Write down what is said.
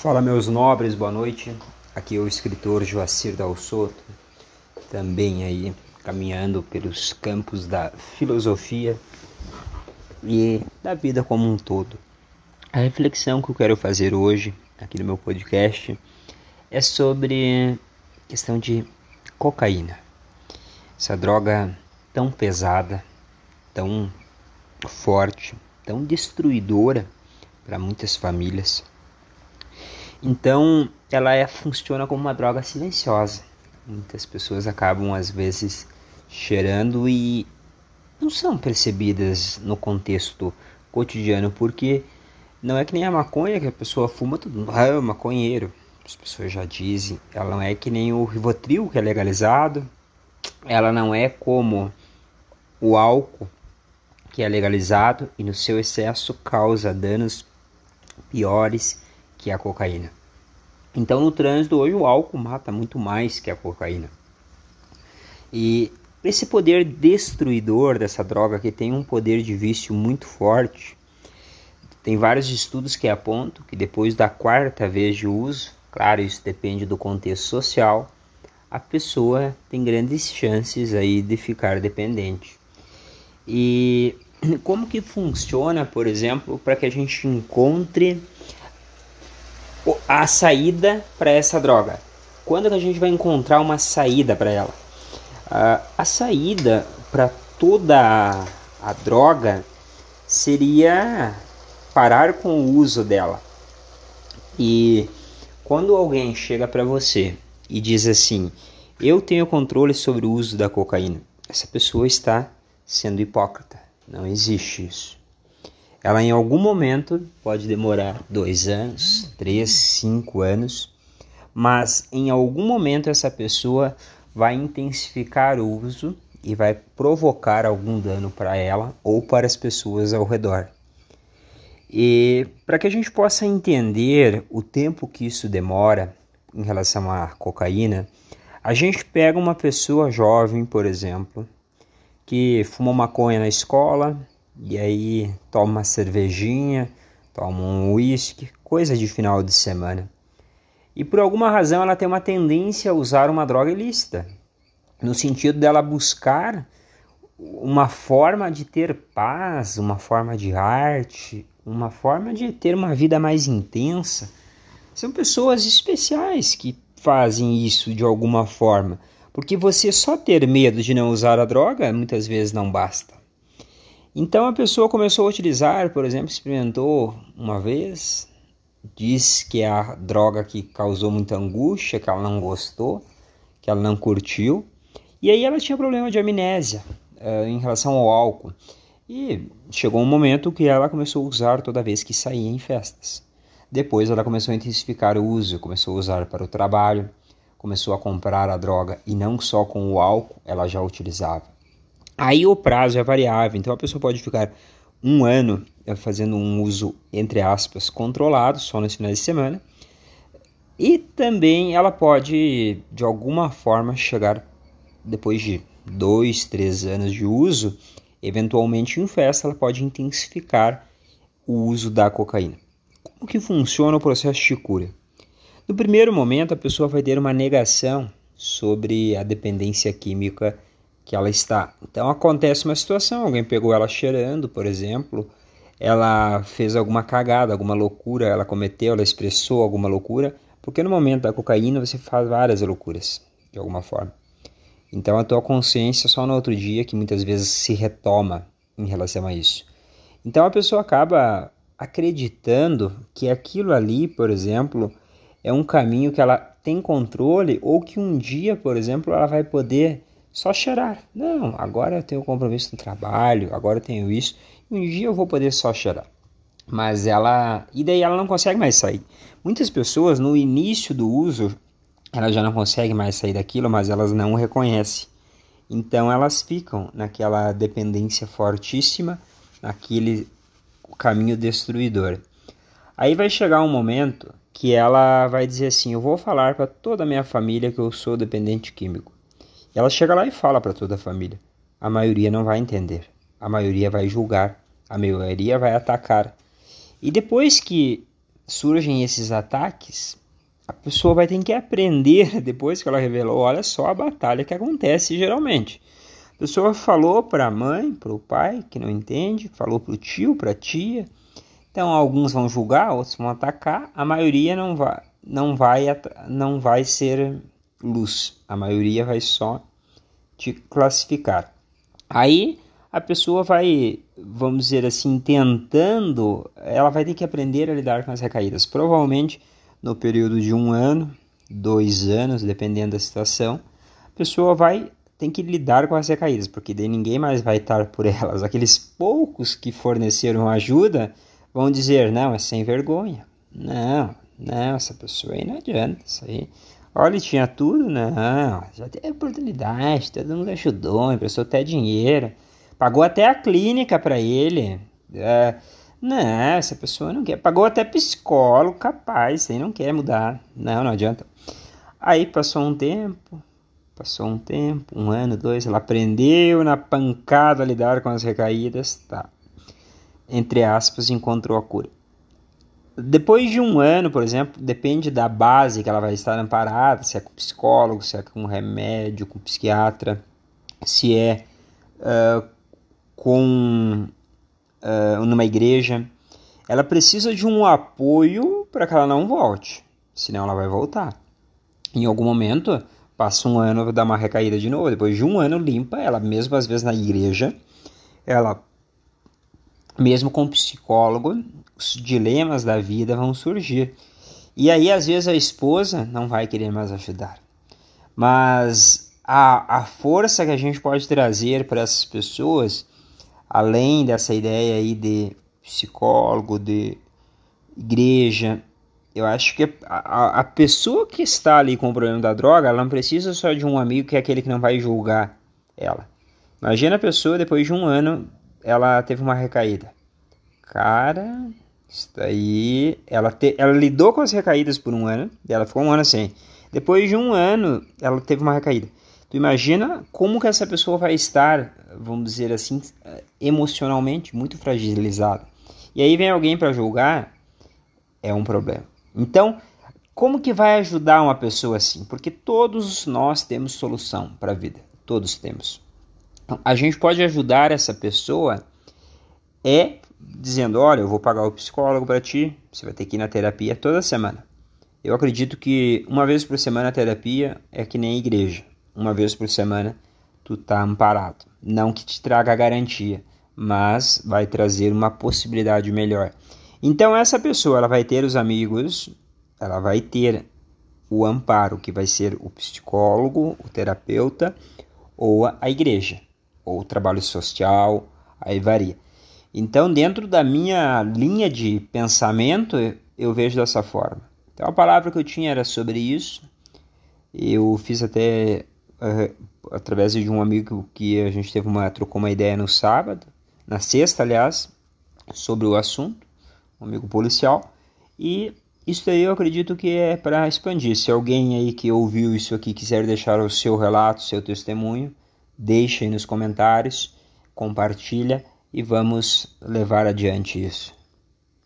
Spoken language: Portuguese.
Fala meus nobres, boa noite. Aqui é o escritor Joacir Dal Soto, também aí caminhando pelos campos da filosofia e da vida como um todo. A reflexão que eu quero fazer hoje aqui no meu podcast é sobre questão de cocaína. Essa droga tão pesada, tão forte, tão destruidora para muitas famílias então, ela é, funciona como uma droga silenciosa. Muitas pessoas acabam, às vezes, cheirando e não são percebidas no contexto cotidiano, porque não é que nem a maconha que a pessoa fuma tudo, ah, é maconheiro. As pessoas já dizem, ela não é que nem o Rivotril que é legalizado, ela não é como o álcool que é legalizado e no seu excesso causa danos piores que a cocaína. Então, no trânsito, hoje o álcool mata muito mais que a cocaína. E esse poder destruidor dessa droga, que tem um poder de vício muito forte, tem vários estudos que apontam que depois da quarta vez de uso, claro, isso depende do contexto social, a pessoa tem grandes chances aí de ficar dependente. E como que funciona, por exemplo, para que a gente encontre a saída para essa droga. Quando a gente vai encontrar uma saída para ela? Uh, a saída para toda a, a droga seria parar com o uso dela. E quando alguém chega para você e diz assim: Eu tenho controle sobre o uso da cocaína, essa pessoa está sendo hipócrita. Não existe isso. Ela em algum momento pode demorar dois anos, três, cinco anos, mas em algum momento essa pessoa vai intensificar o uso e vai provocar algum dano para ela ou para as pessoas ao redor. E para que a gente possa entender o tempo que isso demora em relação à cocaína, a gente pega uma pessoa jovem, por exemplo, que fuma maconha na escola, e aí toma uma cervejinha, toma um uísque, coisa de final de semana. E por alguma razão ela tem uma tendência a usar uma droga ilícita, no sentido dela buscar uma forma de ter paz, uma forma de arte, uma forma de ter uma vida mais intensa. São pessoas especiais que fazem isso de alguma forma, porque você só ter medo de não usar a droga muitas vezes não basta. Então a pessoa começou a utilizar, por exemplo, experimentou uma vez, diz que é a droga que causou muita angústia, que ela não gostou, que ela não curtiu, e aí ela tinha problema de amnésia uh, em relação ao álcool. E chegou um momento que ela começou a usar toda vez que saía em festas. Depois ela começou a intensificar o uso, começou a usar para o trabalho, começou a comprar a droga e não só com o álcool, ela já utilizava. Aí o prazo é variável, então a pessoa pode ficar um ano eh, fazendo um uso, entre aspas, controlado, só nos finais de semana. E também ela pode, de alguma forma, chegar depois de dois, três anos de uso, eventualmente em festa, ela pode intensificar o uso da cocaína. Como que funciona o processo de cura? No primeiro momento, a pessoa vai ter uma negação sobre a dependência química que ela está. Então acontece uma situação, alguém pegou ela cheirando, por exemplo, ela fez alguma cagada, alguma loucura, ela cometeu, ela expressou alguma loucura, porque no momento da cocaína você faz várias loucuras, de alguma forma. Então a tua consciência só no outro dia que muitas vezes se retoma em relação a isso. Então a pessoa acaba acreditando que aquilo ali, por exemplo, é um caminho que ela tem controle ou que um dia, por exemplo, ela vai poder só cheirar. Não, agora eu tenho compromisso no trabalho, agora eu tenho isso. Um dia eu vou poder só cheirar. Mas ela. E daí ela não consegue mais sair. Muitas pessoas no início do uso, elas já não conseguem mais sair daquilo, mas elas não reconhecem. Então elas ficam naquela dependência fortíssima, naquele caminho destruidor. Aí vai chegar um momento que ela vai dizer assim: Eu vou falar para toda a minha família que eu sou dependente químico. Ela chega lá e fala para toda a família. A maioria não vai entender. A maioria vai julgar. A maioria vai atacar. E depois que surgem esses ataques, a pessoa vai ter que aprender depois que ela revelou, olha só a batalha que acontece geralmente. A pessoa falou para a mãe, para o pai que não entende, falou para o tio, para a tia. Então alguns vão julgar, outros vão atacar, a maioria não vai, não vai, não vai ser luz. A maioria vai só te classificar. Aí a pessoa vai, vamos dizer assim, tentando, ela vai ter que aprender a lidar com as recaídas. Provavelmente no período de um ano, dois anos, dependendo da situação, a pessoa vai ter que lidar com as recaídas, porque daí ninguém mais vai estar por elas. Aqueles poucos que forneceram ajuda vão dizer: não, é sem vergonha. Não, não, essa pessoa aí não adianta. Isso aí. Olha, tinha tudo? Não, já teve oportunidade, todo mundo ajudou, emprestou até dinheiro. Pagou até a clínica para ele. É, não, essa pessoa não quer. Pagou até psicólogo, capaz, aí não quer mudar. Não, não adianta. Aí passou um tempo, passou um tempo, um ano, dois, ela aprendeu na pancada a lidar com as recaídas, tá. Entre aspas, encontrou a cura. Depois de um ano, por exemplo, depende da base que ela vai estar amparada, se é com psicólogo, se é com remédio, com psiquiatra, se é uh, com uh, numa igreja, ela precisa de um apoio para que ela não volte, senão ela vai voltar. Em algum momento, passa um ano, dá uma recaída de novo, depois de um ano limpa, ela mesmo às vezes na igreja, ela mesmo com psicólogo, os dilemas da vida vão surgir. E aí às vezes a esposa não vai querer mais ajudar. Mas a, a força que a gente pode trazer para essas pessoas além dessa ideia aí de psicólogo, de igreja, eu acho que a, a pessoa que está ali com o problema da droga, ela não precisa só de um amigo que é aquele que não vai julgar ela. Imagina a pessoa, depois de um ano, ela teve uma recaída. Cara, isso daí. Ela, te, ela lidou com as recaídas por um ano, ela ficou um ano assim. Depois de um ano, ela teve uma recaída. Tu imagina como que essa pessoa vai estar, vamos dizer assim, emocionalmente muito fragilizada. E aí vem alguém para julgar, é um problema. Então, como que vai ajudar uma pessoa assim? Porque todos nós temos solução para a vida, todos temos. A gente pode ajudar essa pessoa é dizendo, olha, eu vou pagar o psicólogo para ti, você vai ter que ir na terapia toda semana. Eu acredito que uma vez por semana a terapia é que nem a igreja uma vez por semana, tu tá amparado. Não que te traga garantia, mas vai trazer uma possibilidade melhor. Então essa pessoa ela vai ter os amigos, ela vai ter o amparo que vai ser o psicólogo, o terapeuta ou a igreja, ou trabalho social, aí varia. Então, dentro da minha linha de pensamento, eu vejo dessa forma. Então, a palavra que eu tinha era sobre isso. Eu fiz até uh, através de um amigo que a gente teve uma trocou uma ideia no sábado, na sexta, aliás, sobre o assunto, um amigo policial, e isso aí eu acredito que é para expandir. Se alguém aí que ouviu isso aqui quiser deixar o seu relato, seu testemunho, deixe aí nos comentários, compartilha e vamos levar adiante isso.